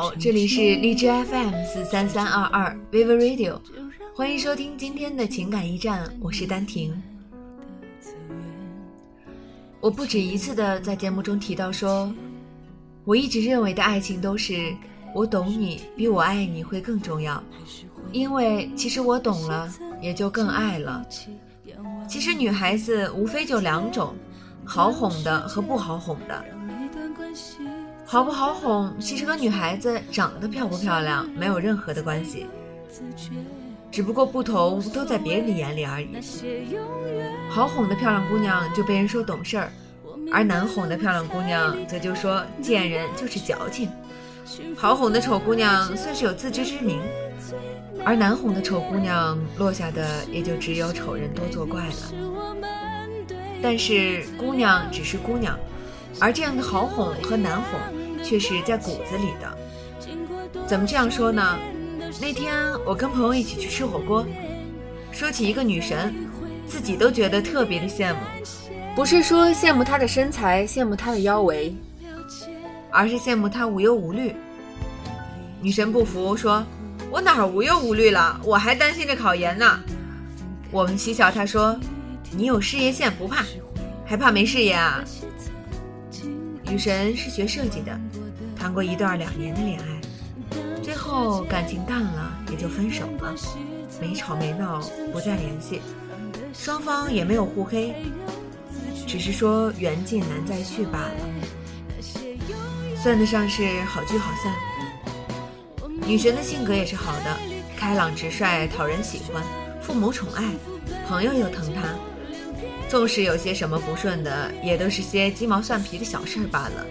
好，这里是荔枝 FM 四三三二二 Vivo Radio，欢迎收听今天的情感驿站，我是丹婷。我不止一次的在节目中提到说，我一直认为的爱情都是我懂你比我爱你会更重要，因为其实我懂了，也就更爱了。其实女孩子无非就两种，好哄的和不好哄的。好不好哄，其实和女孩子长得漂不漂亮没有任何的关系，只不过不同都在别人的眼里而已。好哄的漂亮姑娘就被人说懂事儿，而难哄的漂亮姑娘则就说贱人就是矫情。好哄的丑姑娘算是有自知之明，而难哄的丑姑娘落下的也就只有丑人多作怪了。但是姑娘只是姑娘，而这样的好哄和难哄却是在骨子里的。怎么这样说呢？那天我跟朋友一起去吃火锅，说起一个女神，自己都觉得特别的羡慕，不是说羡慕她的身材，羡慕她的腰围。而是羡慕她无忧无虑。女神不服，说：“我哪儿无忧无虑了？我还担心着考研呢。”我们嬉笑，她说：“你有事业线不怕，还怕没事业啊？”女神是学设计的，谈过一段两年的恋爱，最后感情淡了，也就分手了，没吵没闹，不再联系，双方也没有互黑，只是说缘尽难再续罢了。算得上是好聚好散。女神的性格也是好的，开朗直率，讨人喜欢，父母宠爱，朋友又疼她。纵使有些什么不顺的，也都是些鸡毛蒜皮的小事儿罢了，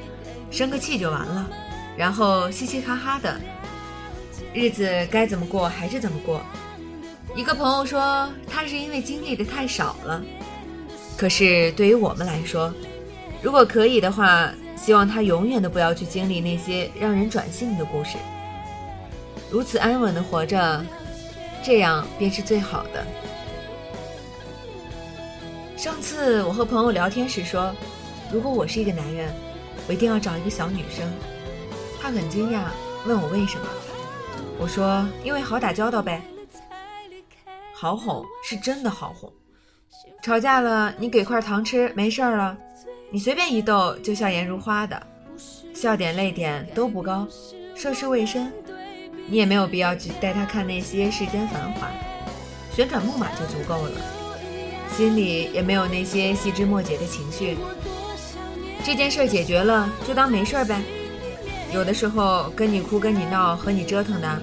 生个气就完了，然后嘻嘻哈哈的，日子该怎么过还是怎么过。一个朋友说，他是因为经历的太少了。可是对于我们来说，如果可以的话。希望他永远都不要去经历那些让人转性的故事，如此安稳的活着，这样便是最好的。上次我和朋友聊天时说，如果我是一个男人，我一定要找一个小女生。他很惊讶，问我为什么。我说，因为好打交道呗。好哄是真的好哄，吵架了你给块糖吃，没事儿了。你随便一逗就笑颜如花的，笑点泪点都不高，涉世未深，你也没有必要去带他看那些世间繁华，旋转木马就足够了，心里也没有那些细枝末节的情绪。这件事解决了就当没事呗。有的时候跟你哭跟你闹和你折腾的，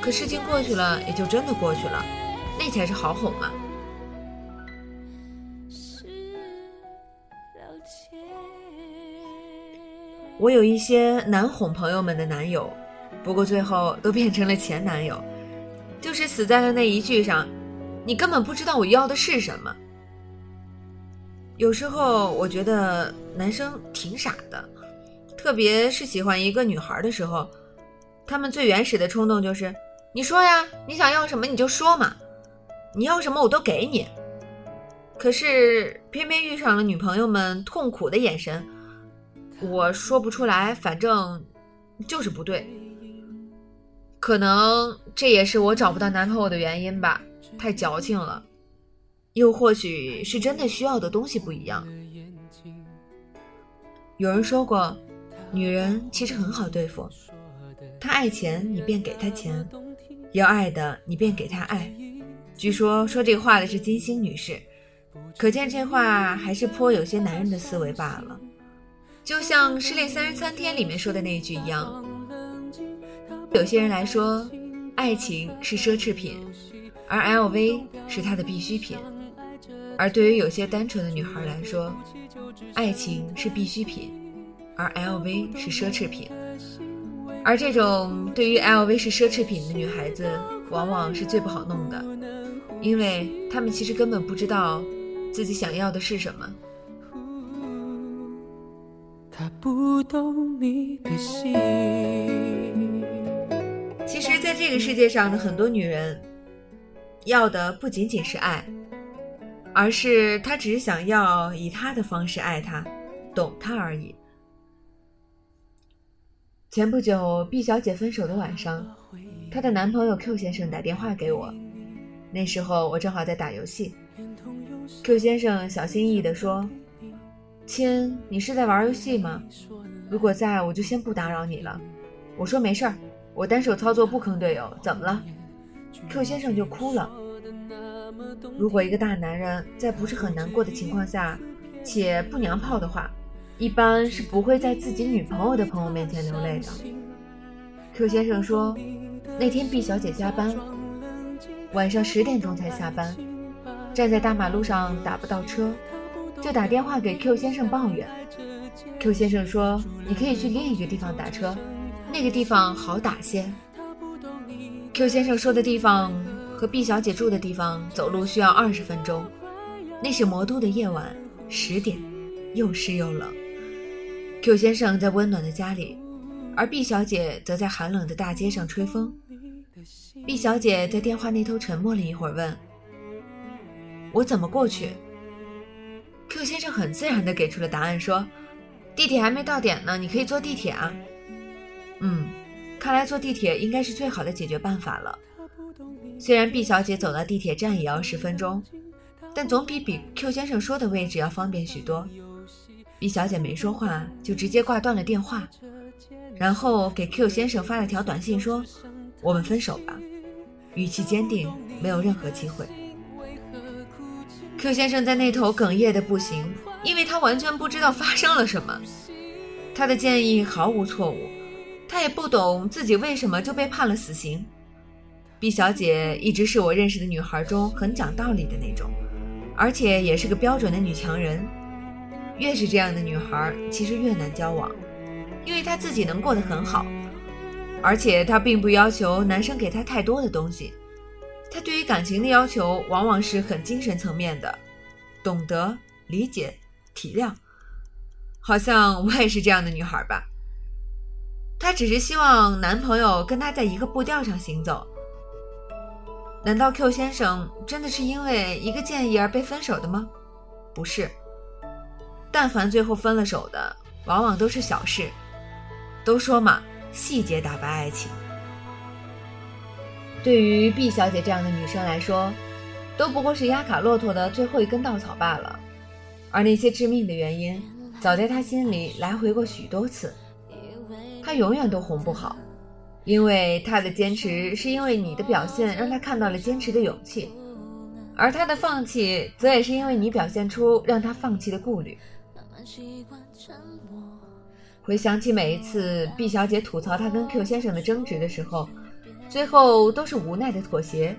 可事情过去了也就真的过去了，那才是好哄嘛。我有一些难哄朋友们的男友，不过最后都变成了前男友，就是死在了那一句上，你根本不知道我要的是什么。有时候我觉得男生挺傻的，特别是喜欢一个女孩的时候，他们最原始的冲动就是，你说呀，你想要什么你就说嘛，你要什么我都给你。可是偏偏遇上了女朋友们痛苦的眼神。我说不出来，反正就是不对。可能这也是我找不到男朋友的原因吧，太矫情了。又或许是真的需要的东西不一样。有人说过，女人其实很好对付，她爱钱，你便给她钱；要爱的，你便给她爱。据说说这话的是金星女士，可见这话还是颇有些男人的思维罢了。就像《失恋三十三天》里面说的那一句一样，有些人来说，爱情是奢侈品，而 LV 是他的必需品；而对于有些单纯的女孩来说，爱情是必需品，而 LV 是奢侈品。而这种对于 LV 是奢侈品的女孩子，往往是最不好弄的，因为她们其实根本不知道自己想要的是什么。他不懂你的心。其实，在这个世界上的很多女人，要的不仅仅是爱，而是他只是想要以他的方式爱她，懂她而已。前不久，B 小姐分手的晚上，她的男朋友 Q 先生打电话给我，那时候我正好在打游戏。Q 先生小心翼翼地说：“亲，你是在玩游戏吗？如果在，我就先不打扰你了。”我说：“没事儿，我单手操作不坑队友，怎么了？”Q 先生就哭了。如果一个大男人在不是很难过的情况下，且不娘炮的话，一般是不会在自己女朋友的朋友面前流泪的。Q 先生说，那天 B 小姐加班，晚上十点钟才下班，站在大马路上打不到车，就打电话给 Q 先生抱怨。Q 先生说，你可以去另一个地方打车，那个地方好打些。Q 先生说的地方和 B 小姐住的地方走路需要二十分钟，那是魔都的夜晚，十点，又湿又冷。Q 先生在温暖的家里，而 B 小姐则在寒冷的大街上吹风。B 小姐在电话那头沉默了一会儿，问：“我怎么过去？”Q 先生很自然地给出了答案，说：“地铁还没到点呢，你可以坐地铁啊。”嗯，看来坐地铁应该是最好的解决办法了。虽然毕小姐走到地铁站也要十分钟，但总比比 Q 先生说的位置要方便许多。毕小姐没说话，就直接挂断了电话，然后给 Q 先生发了条短信说：“我们分手吧。”语气坚定，没有任何机会。Q 先生在那头哽咽的不行，因为他完全不知道发生了什么。他的建议毫无错误，他也不懂自己为什么就被判了死刑。B 小姐一直是我认识的女孩中很讲道理的那种，而且也是个标准的女强人。越是这样的女孩，其实越难交往，因为她自己能过得很好，而且她并不要求男生给她太多的东西。她对于感情的要求往往是很精神层面的，懂得、理解、体谅。好像我也是这样的女孩吧？她只是希望男朋友跟她在一个步调上行走。难道 Q 先生真的是因为一个建议而被分手的吗？不是。但凡最后分了手的，往往都是小事。都说嘛，细节打败爱情。对于 B 小姐这样的女生来说，都不过是压垮骆驼的最后一根稻草罢了。而那些致命的原因，早在她心里来回过许多次。她永远都哄不好，因为他的坚持是因为你的表现让他看到了坚持的勇气，而他的放弃则也是因为你表现出让他放弃的顾虑。回想起每一次毕小姐吐槽她跟 Q 先生的争执的时候，最后都是无奈的妥协。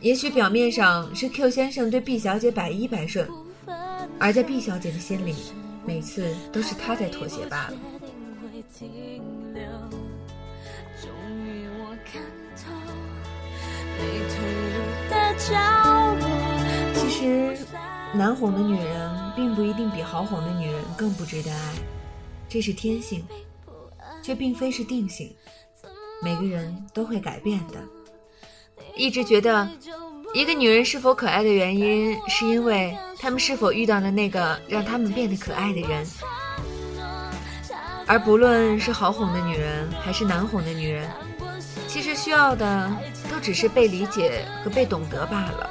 也许表面上是 Q 先生对毕小姐百依百顺，而在毕小姐的心里，每次都是他在妥协罢了。难哄的女人并不一定比好哄的女人更不值得爱，这是天性，却并非是定性。每个人都会改变的。一直觉得，一个女人是否可爱的原因，是因为她们是否遇到了那个让她们变得可爱的人。而不论是好哄的女人还是难哄的女人，其实需要的都只是被理解和被懂得罢了。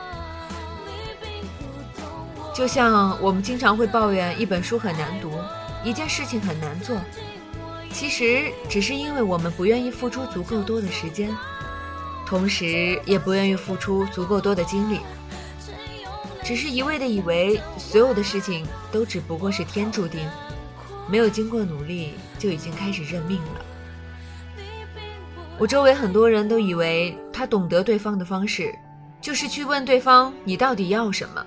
就像我们经常会抱怨一本书很难读，一件事情很难做，其实只是因为我们不愿意付出足够多的时间，同时也不愿意付出足够多的精力，只是一味的以为所有的事情都只不过是天注定，没有经过努力就已经开始认命了。我周围很多人都以为他懂得对方的方式，就是去问对方你到底要什么。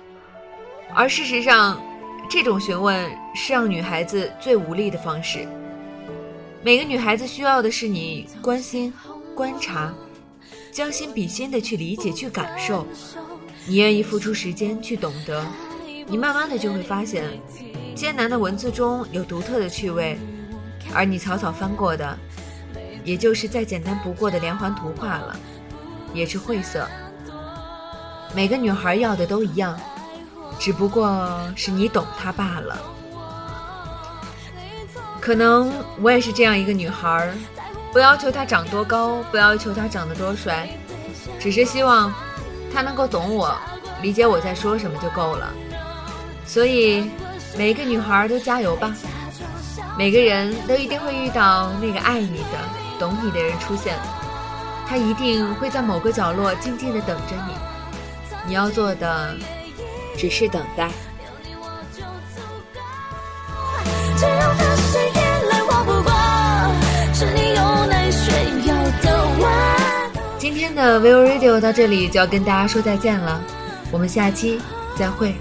而事实上，这种询问是让女孩子最无力的方式。每个女孩子需要的是你关心、观察，将心比心的去理解、去感受。你愿意付出时间去懂得，你慢慢的就会发现，艰难的文字中有独特的趣味，而你草草翻过的，也就是再简单不过的连环图画了，也是晦涩。每个女孩要的都一样。只不过是你懂他罢了。可能我也是这样一个女孩儿，不要求他长多高，不要求他长得多帅，只是希望他能够懂我，理解我在说什么就够了。所以，每一个女孩都加油吧！每个人都一定会遇到那个爱你的、懂你的人出现，他一定会在某个角落静静的等着你。你要做的只是等待。今天的 Vivo Radio 到这里就要跟大家说再见了，我们下期再会。